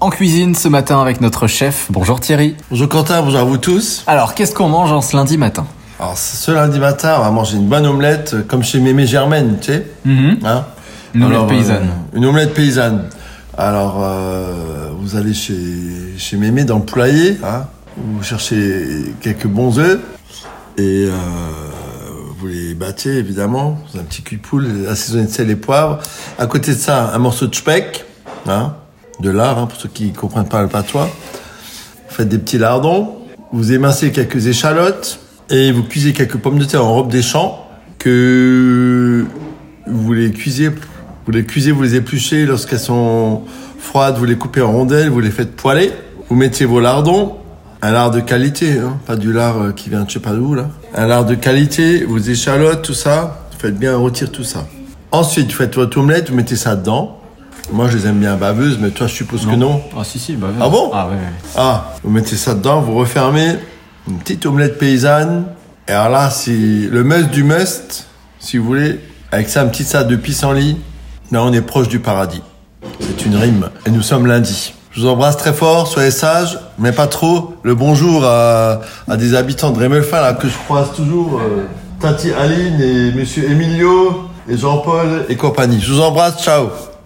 en cuisine ce matin avec notre chef. Bonjour Thierry. Bonjour Quentin, bonjour à vous tous. Alors, qu'est-ce qu'on mange en ce lundi matin? Alors ce lundi matin, on va manger une bonne omelette euh, comme chez Mémé Germaine, tu sais hein? Une omelette Alors, paysanne. euh, une omelette paysanne. Alors, euh, vous allez chez, chez Mémé dans le poulailler, hein vous cherchez quelques bons œufs et euh, vous les battez évidemment dans un petit cul de poule assaisonné de sel et poivre. À côté de ça, un morceau de speck, hein, de lard hein, pour ceux qui comprennent pas le patois. Vous faites des petits lardons, vous émincez quelques échalotes et vous cuisez quelques pommes de terre en robe des champs que vous les cuisez, vous les cuisez, vous les épluchez lorsqu'elles sont froides, vous les coupez en rondelles, vous les faites poêler. Vous mettez vos lardons, un lard de qualité, hein, pas du lard euh, qui vient de je sais pas d'où là. Un lard de qualité, vos échalotes, tout ça, vous faites bien rôtir tout ça. Ensuite, vous faites votre omelette, vous mettez ça dedans. Moi, je les aime bien baveuses, mais toi, je suppose que non. Ah si si, bah Ah bon Ah ouais. ouais. Ah, vous mettez ça dedans, vous refermez, une petite omelette paysanne. Et alors là, c'est le must du must, si vous voulez. Avec ça, un petit sac de pissenlit. Là, on est proche du paradis. C'est une rime. Et nous sommes lundi. Je vous embrasse très fort, soyez sages, mais pas trop. Le bonjour à, à des habitants de Rémelfin, là, que je croise toujours. euh, Tati Aline et Monsieur Emilio et Jean-Paul et compagnie. Je vous embrasse, ciao